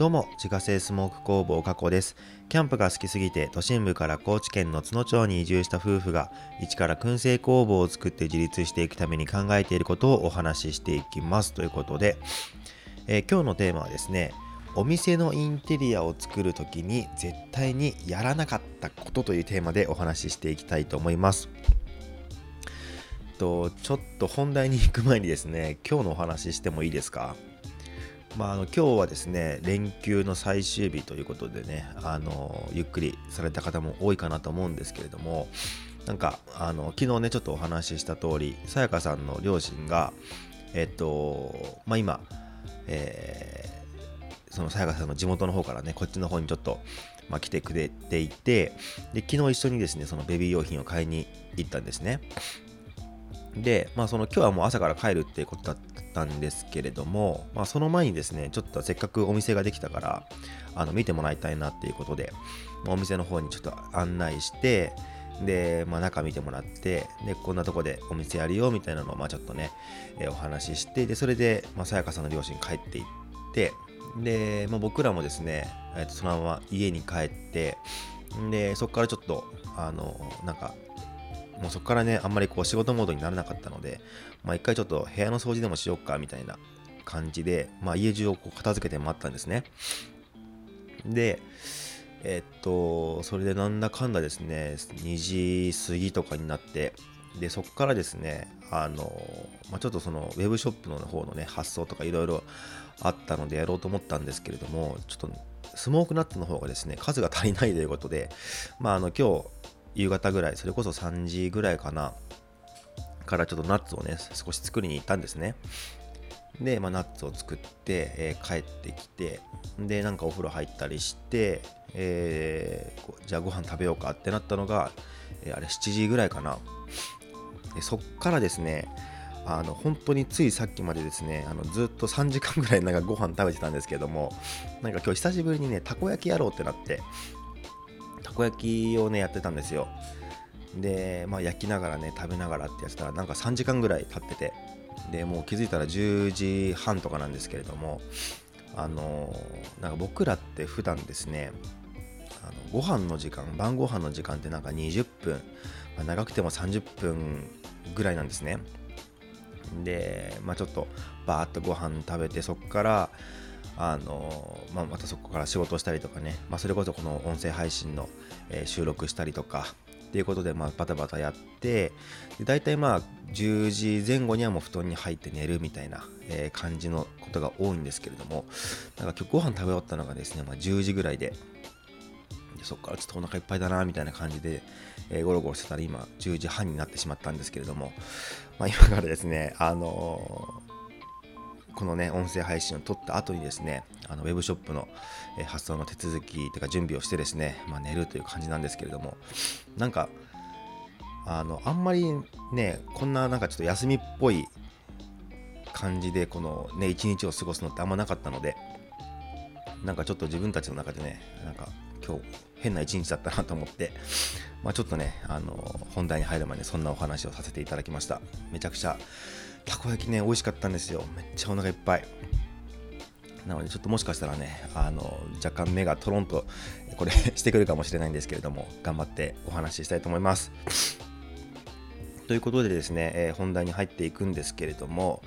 どうも、自家製スモーク工房加古です。キャンプが好きすぎて、都心部から高知県の津野町に移住した夫婦が、一から燻製工房を作って自立していくために考えていることをお話ししていきます。ということで、えー、今日のテーマはですね、お店のインテリアを作るときに絶対にやらなかったことというテーマでお話ししていきたいと思います。とちょっと本題に行く前にですね今日のお話ししてもいいですか？まあ、あの今日はですね連休の最終日ということでねあのゆっくりされた方も多いかなと思うんですけれどもなんかあの昨日ねちょっとお話しした通りさやかさんの両親がえっとまあ今、えー、そのさやかさんの地元の方からねこっちの方にちょっと、まあ、来てくれていてで昨日一緒にですねそのベビー用品を買いに行ったんですね。で、まあ、その今日はもう朝から帰るっていうことだったんですけれども、まあ、その前にですね、ちょっとせっかくお店ができたから、あの見てもらいたいなっていうことで、お店の方にちょっと案内して、で、まあ、中見てもらって、で、こんなとこでお店やるよみたいなのを、まあ、ちょっとね、えー、お話しして、で、それで、まあ、さやかさんの両親帰っていって、で、まあ、僕らもですね、えー、とそのまま家に帰って、で、そこからちょっと、あの、なんか、もうそこからね、あんまりこう仕事モードにならなかったので、まあ一回ちょっと部屋の掃除でもしようかみたいな感じで、まあ家中をこう片付けて待ったんですね。で、えっと、それでなんだかんだですね、2時過ぎとかになって、で、そこからですね、あの、まあ、ちょっとそのウェブショップの方のね、発送とかいろいろあったのでやろうと思ったんですけれども、ちょっとスモークナッツの方がですね、数が足りないということで、まあ、あの、今日、夕方ぐらい、それこそ3時ぐらいかな、からちょっとナッツをね、少し作りに行ったんですね。で、まあ、ナッツを作って、えー、帰ってきて、で、なんかお風呂入ったりして、えー、じゃあご飯食べようかってなったのが、えー、あれ7時ぐらいかな。でそっからですね、あの本当についさっきまでですね、あのずっと3時間ぐらいなんかご飯食べてたんですけども、なんか今日久しぶりにね、たこ焼きやろうってなって、こ焼きをねやってたんですよ。で、まあ、焼きながらね食べながらってやってたらなんか3時間ぐらい経っててでもう気づいたら10時半とかなんですけれどもあのなんか僕らって普段ですねあのご飯の時間晩ご飯の時間ってなんか20分、まあ、長くても30分ぐらいなんですね。で、まあ、ちょっとバーっとご飯食べてそこからあのまあ、またそこから仕事したりとかね、まあ、それこそこの音声配信の、え、収録したりとか。っていうことで、まあ、バタバタやって。で大体まあ10時前後にはもう布団に入って寝るみたいな、え、感じのことが多いんですけれども。なんか今日ご飯食べ終わったのがですね、まあ、10時ぐらいで。でそこからちょっとお腹いっぱいだなみたいな感じで、えー、ゴロゴロしてたら今10時半になってしまったんですけれども、まあ、今からですねあのこのね、音声配信を撮った後にですね、あのウェブショップの、発送の手続きというか準備をしてですね、まあ、寝るという感じなんですけれども、なんか、あの、あんまりね、こんななんかちょっと休みっぽい感じで、このね、一日を過ごすのってあんまなかったので、なんかちょっと自分たちの中でね、なんか今日変な一日だったなと思って、まあ、ちょっとね、あの本題に入る前にそんなお話をさせていただきました。めちゃくちゃたこ焼きね、美味しかったんですよ。めっちゃお腹いっぱい。なので、ちょっともしかしたらね、あの若干目がトロンとこれ してくるかもしれないんですけれども、頑張ってお話ししたいと思います。ということでですね、えー、本題に入っていくんですけれども、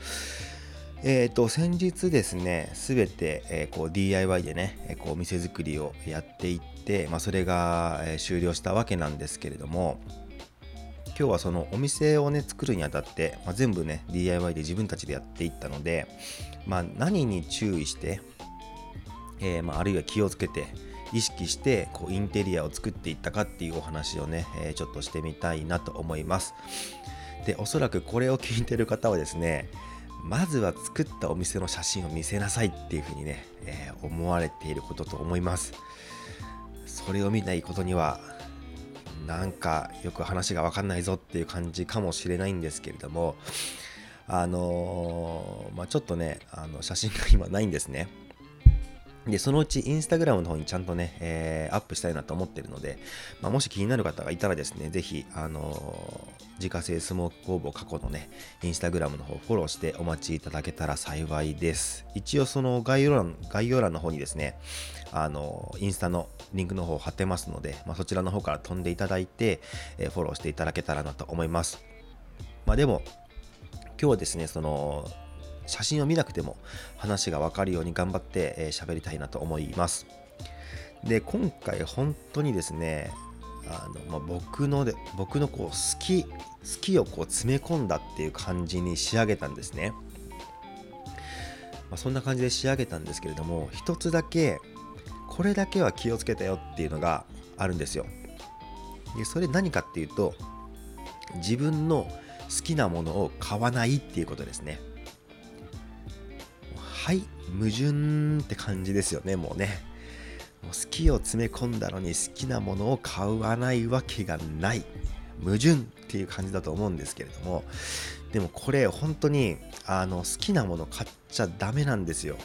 えーと、先日ですね、すべて、えー、こう DIY でねえ、こう店作りをやっていって、まあ、それが、えー、終了したわけなんですけれども、今日はそのお店をね作るにあたって、まあ、全部ね DIY で自分たちでやっていったので、まあ、何に注意して、えー、まあ、あるいは気をつけて意識してこうインテリアを作っていったかっていうお話をね、えー、ちょっとしてみたいなと思います。でおそらくこれを聞いてる方はですねまずは作ったお店の写真を見せなさいっていうふうにね、えー、思われていることと思います。それを見ないことにはなんかよく話が分かんないぞっていう感じかもしれないんですけれどもあのー、まあ、ちょっとねあの写真が今ないんですね。で、そのうちインスタグラムの方にちゃんとね、えー、アップしたいなと思ってるので、まあ、もし気になる方がいたらですね、ぜひ、あのー、自家製スモーク工房過去のね、インスタグラムの方フォローしてお待ちいただけたら幸いです。一応その概要欄、概要欄の方にですね、あのー、インスタのリンクの方を貼ってますので、まあ、そちらの方から飛んでいただいて、えフォローしていただけたらなと思います。まあでも、今日はですね、その、写真を見なくても話がわかるように頑張って喋、えー、りたいなと思います。で、今回本当にですね、あのまあ、僕ので僕のこう好き好きをこう詰め込んだっていう感じに仕上げたんですね。まあ、そんな感じで仕上げたんですけれども一つだけこれだけは気をつけたよっていうのがあるんですよ。でそれ何かっていうと自分の好きなものを買わないっていうことですね。はい矛盾って感じですよねもうね。もう好きを詰め込んだのに好きなものを買わないわけがない。矛盾っていう感じだと思うんですけれども。でもこれ本当にあの好きなもの買っちゃダメなんですよ。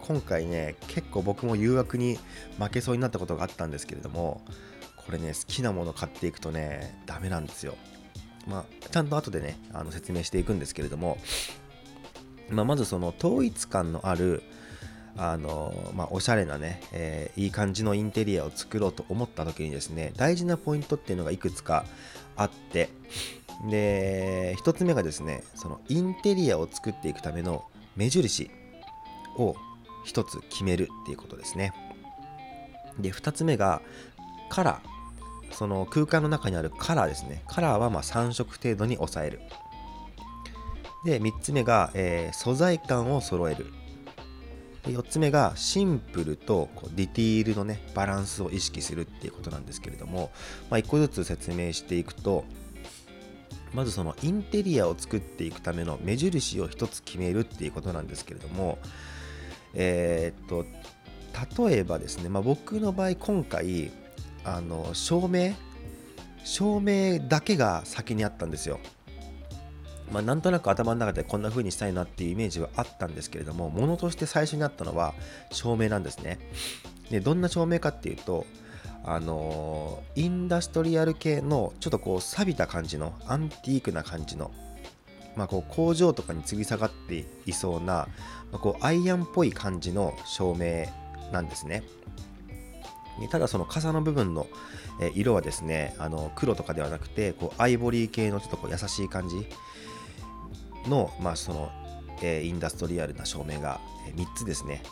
今回ね結構僕も誘惑に負けそうになったことがあったんですけれどもこれね好きなもの買っていくとねダメなんですよ。まあちゃんと後でねあの説明していくんですけれどもまあ、まずその統一感のあるあのまあ、おしゃれなね、えー、いい感じのインテリアを作ろうと思った時にですね大事なポイントっていうのがいくつかあってで1つ目がですねそのインテリアを作っていくための目印を1つ決めるっていうことですね。で2つ目がカラー。その空間の中にあるカラーですね。カラーはま3色程度に抑える。で、3つ目が、えー、素材感を揃える。で4つ目がシンプルとこうディティールのねバランスを意識するっていうことなんですけれども、まあ、1個ずつ説明していくとまずそのインテリアを作っていくための目印を1つ決めるっていうことなんですけれどもえー、っと例えばですね、まあ、僕の場合今回あの照明照明だけが先にあったんですよまあ、なんとなく頭の中でこんな風にしたいなっていうイメージはあったんですけれども、ものとして最初にあったのは照明なんですね。で、どんな照明かっていうと、あのー、インダストリアル系のちょっとこう錆びた感じのアンティークな感じの、まあ、こう工場とかに吊り下がっていそうな、まあ、こうアイアンっぽい感じの照明なんですね。ただその傘の部分の色はですねあの黒とかではなくてこうアイボリー系のちょっとこう優しい感じの,、まあそのえ、インダストリアルな照明が3つですね。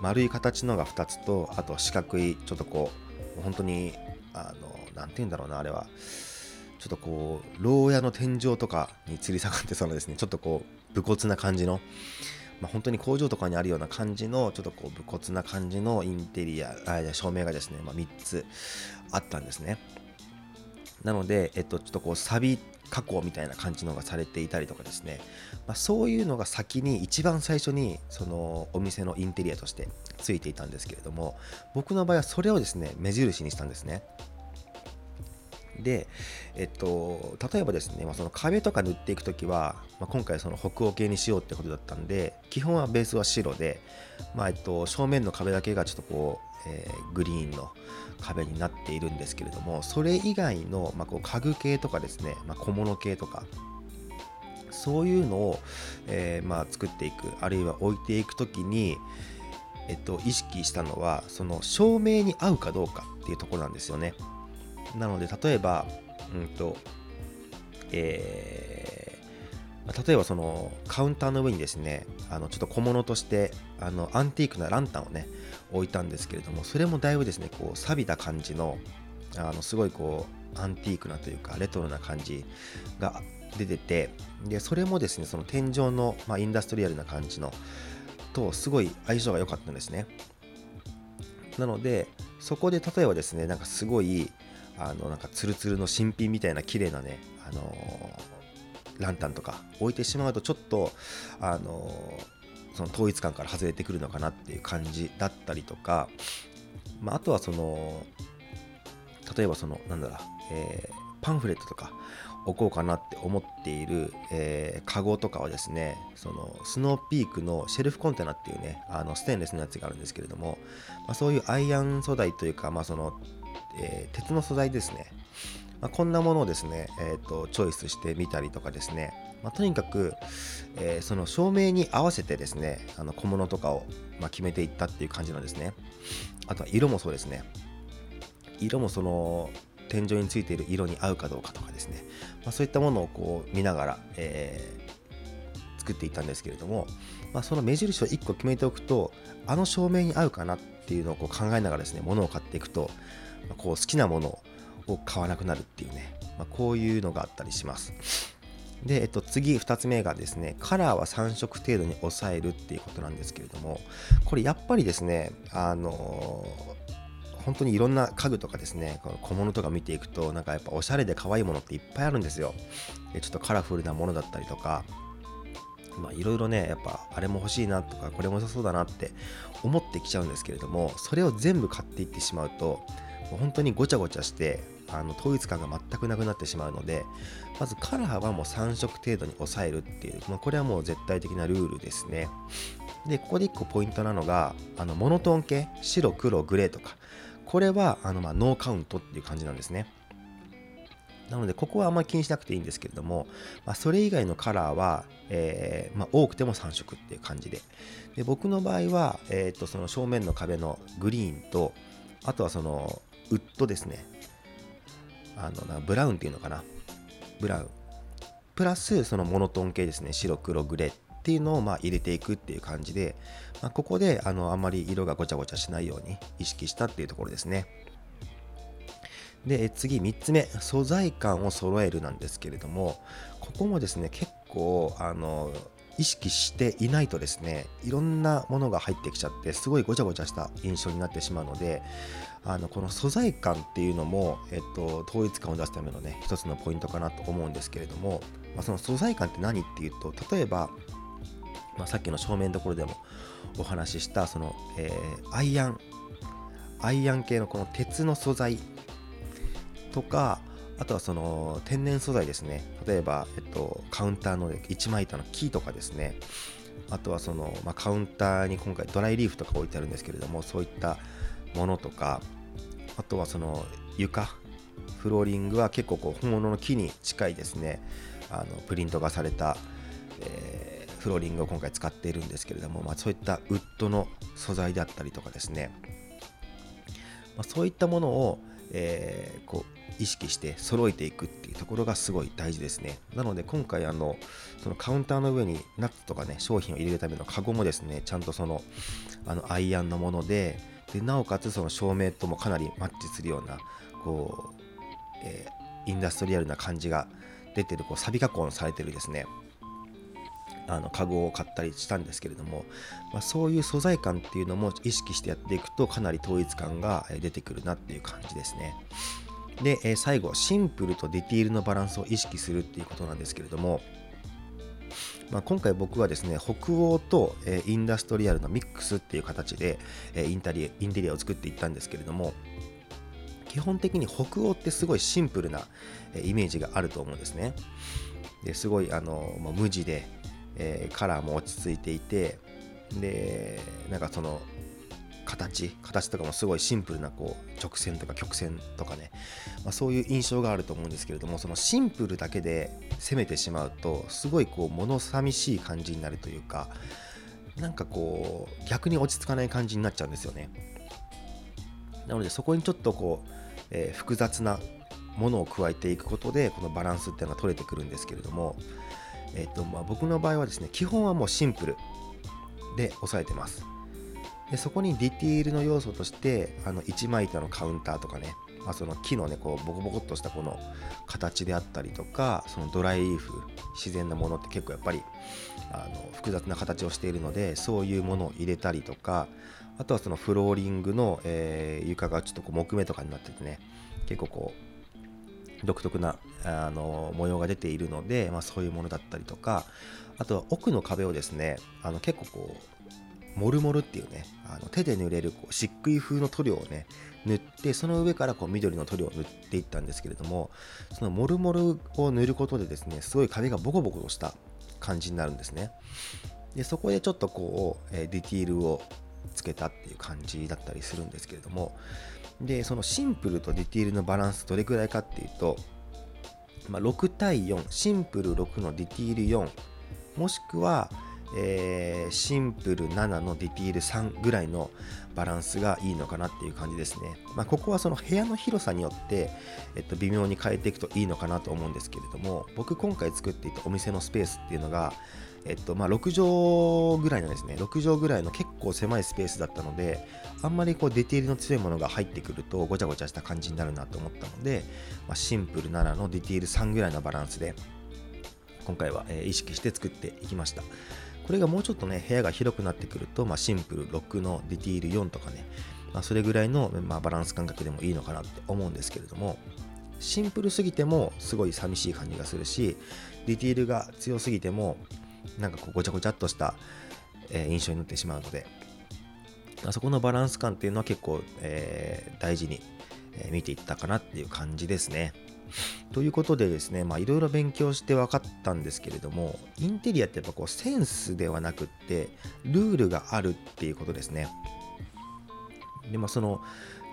丸い形のが2つとあと四角いちょっとこう本当にあの何て言うんだろうなあれは。ちょっとこう牢屋の天井とかに吊り下がってそうなですね。ちょっとこう武骨な感じの。まあ、本当に工場とかにあるような感じのちょっとこう武骨な感じのインテリアあ照明がですね、まあ、3つあったんですね。なので、えっと、ちょっとこう錆び加工みたいな感じのがされていたりとかですね、まあ、そういうのが先に一番最初にそのお店のインテリアとしてついていたんですけれども僕の場合はそれをですね目印にしたんですね。で、えっと、例えばですね、まあ、その壁とか塗っていくときは、まあ、今回その北欧系にしようってことだったんで基本はベースは白で、まあえっと、正面の壁だけがちょっとこう、えー、グリーンの壁になっているんですけれどもそれ以外の、まあ、こう家具系とかですね、まあ、小物系とかそういうのを、えー、まあ、作っていくあるいは置いていく時に、えっと、意識したのはその照明に合うかどうかっていうところなんですよね。なので例えばうんとえー例えばそのカウンターの上にですねあのちょっと小物としてあのアンティークなランタンをね置いたんですけれどもそれもだいぶですねこう錆びた感じのあのすごいこうアンティークなというかレトロな感じが出ててでそれもですねその天井の、まあ、インダストリアルな感じのとすごい相性が良かったんですね。なのでそこで例えばですねなんかすごいあのなんかツルツルの新品みたいな綺麗なねあのー、ランタンとか置いてしまうとちょっとあのその統一感から外れてくるのかなっていう感じだったりとか、まあ、あとはその例えばそのなんだろう、えー、パンフレットとか置こうかなって思っている、えー、カゴとかはですねそのスノーピークのシェルフコンテナっていうねあのステンレスのやつがあるんですけれども、まあ、そういうアイアン素材というか、まあそのえー、鉄の素材ですね、まあ、こんなものをですね、えーと、チョイスしてみたりとかですね、まあ、とにかく、えー、その照明に合わせてですねあの小物とかを、ま決めていったっていう感じなんですね。あとは色もそうですね。色もその天井についている色に合うかどうかとかですね、まあ、そういったものをこう見ながら、えー、作っていったんですけれども、まあ、その目印を1個決めておくとあの照明に合うかなっていうのをこう考えながらですね物を買っていくと、こう好きなものをを買わなくなるっていうね、まあ、こういうのがあったりします。で、えっと、次2つ目がですねカラーは3色程度に抑えるっていうことなんですけれどもこれやっぱりですねあの本当にいろんな家具とかですね、この小物とか見ていくと、なんかやっぱおしゃれで可愛いものっていっぱいあるんですよ。でちょっとカラフルなものだったりとか、まあいろいろね、やっぱあれも欲しいなとか、これも良さそうだなって思ってきちゃうんですけれども、それを全部買っていってしまうと、本当にごちゃごちゃして、あの統一感が全くなくなってしまうので、まずカラーはもう3色程度に抑えるっていう、まあ、これはもう絶対的なルールですね。で、ここで1個ポイントなのが、あのモノトーン系、白、黒、グレーとか、これはあのまノーカウントっていう感じなんですね。なので、ここはあんまり気にしなくていいんですけれども、まあ、それ以外のカラーは、えー、まあ、多くても3色っていう感じで。で僕の場合は、えー、とその正面の壁のグリーンと、あとはそのウッドですね。あのなブラウンっていうのかな。ブラウン。プラス、そのモノトーン系ですね。白、黒、グレーっていうのをま入れていくっていう感じで、まあ、ここであのあんまり色がごちゃごちゃしないように意識したっていうところですね。で次3つ目素材感を揃えるなんですけれどもここもですね結構あの意識していないとですねいろんなものが入ってきちゃってすごいごちゃごちゃした印象になってしまうのであのこの素材感っていうのも、えっと、統一感を出すためのね一つのポイントかなと思うんですけれども、まあ、その素材感って何っていうと例えばまあ、さっきの正面のところでもお話ししたその、えー、アイアンアイアン系のこの鉄の素材とかあとはその天然素材ですね。例えば、えっと、カウンターの一枚板の木とかですね。あとはその、まあ、カウンターに今回ドライリーフとか置いてあるんですけれどもそういったものとかあとはその床フローリングは結構こう本物の木に近いですね。あのプリントがされた、えーフローリングを今回使っているんですけれども、まあ、そういったウッドの素材であったりとかですね、まあ、そういったものを、えー、こう意識して揃えていくっていうところがすごい大事ですねなので今回あのそのカウンターの上にナッツとかね商品を入れるためのカゴもですねちゃんとそのあのアイアンのものででなおかつその照明ともかなりマッチするようなこう、えー、インダストリアルな感じが出てるこうサビ加工されてるですねあのカゴを買ったりしたんですけれども、まあ、そういう素材感っていうのも意識してやっていくとかなり統一感が出てくるなっていう感じですね。で、え最後シンプルとディティールのバランスを意識するっていうことなんですけれども、まあ、今回僕はですね北欧と、えインダストリアルのミックスっていう形で、えインタリインテリアを作っていったんですけれども基本的に北欧ってすごいシンプルなイメージがあると思うんですね。ですごいあの、ま、無地でえー、カラーも落ち着いていてでなんかその形形とかもすごいシンプルなこう直線とか曲線とかね、まあ、そういう印象があると思うんですけれどもそのシンプルだけで攻めてしまうとすごいこう物寂しい感じになるというかなんかこう逆に落ち着かない感じになっちゃうんですよね。なのでそこにちょっとこう、えー、複雑なものを加えていくことでこのバランスっていうのが取れてくるんですけれどもえっとまあ、僕の場合はですね基本はもうシンプルで押さえてます。でそこにディティールの要素としてあの一枚板のカウンターとかね、まあ、その木のねこうボコボコっとしたこの形であったりとかそのドライリーフ自然なものって結構やっぱりあの複雑な形をしているのでそういうものを入れたりとかあとはそのフローリングの、えー、床がちょっとこう木目とかになっててね結構こう独特なあの模様が出ているので、まあ、そういうものだったりとかあとは奥の壁をですねあの結構こうモルモルっていうねあの手で塗れるこう漆喰風の塗料をね塗ってその上からこう緑の塗料を塗っていったんですけれどもそのモルモルを塗ることでですねすごい壁がボコボコとした感じになるんですね。でそこでちょっとこう、えディティールをつけたっていう感じだったりするんですけれどもでそのシンプルとディティールのバランスどれくらいかっていうと、まあ、6対4シンプル6のディティール4もしくはえー、シンプル7のディティール3ぐらいのバランスがいいのかなっていう感じですね。まあ、ここはその部屋の広さによって、えっと、微妙に変えていくといいのかなと思うんですけれども僕今回作っていたお店のスペースっていうのが、えっとまあ、6畳ぐらいのですね6畳ぐらいの結構狭いスペースだったのであんまりこうディティールの強いものが入ってくるとごちゃごちゃした感じになるなと思ったので、まあ、シンプル7のディティール3ぐらいのバランスで今回は、え、意識して作っていきました。これがもうちょっとね、部屋が広くなってくると、まあ、シンプル6のディティール4とかね、まあ、それぐらいの、まあ、バランス感覚でもいいのかなって思うんですけれども、シンプルすぎてもすごい寂しい感じがするし、ディティールが強すぎても、なんかこうごちゃごちゃっとした、えー、印象になってしまうので、あそこのバランス感っていうのは結構、えー、大事に、え、見ていったかなっていう感じですね。ということでですね、まあいろいろ勉強して分かったんですけれども、インテリアってやっぱこうセンスではなくって、ルールがあるっていうことですね。でまあ、その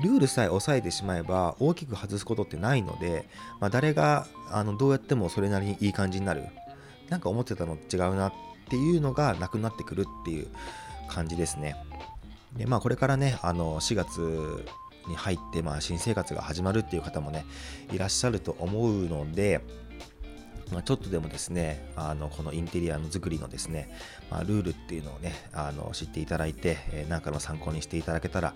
ルールさえ抑えてしまえば大きく外すことってないので、まあ、誰があのどうやってもそれなりにいい感じになるなんか思ってたの違うなっていうのがなくなってくるっていう感じですねでまあこれからねあの4月に入って、まあ、新生活が始まるっていう方もねいらっしゃると思うので、まあ、ちょっとでもですねあのこのインテリアの作りのですね、まあ、ルールっていうのをねあの知っていただいて、えー、かの参考にしていただけたら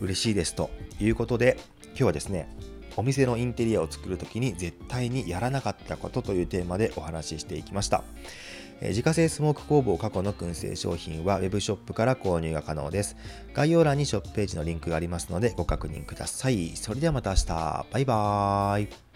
嬉しいですということで今日はですねお店のインテリアを作るときに絶対にやらなかったことというテーマでお話ししていきました。え自家製スモーク工房過去の燻製商品は Web ショップから購入が可能です。概要欄にショップページのリンクがありますのでご確認ください。それではまた明日。バイバーイ。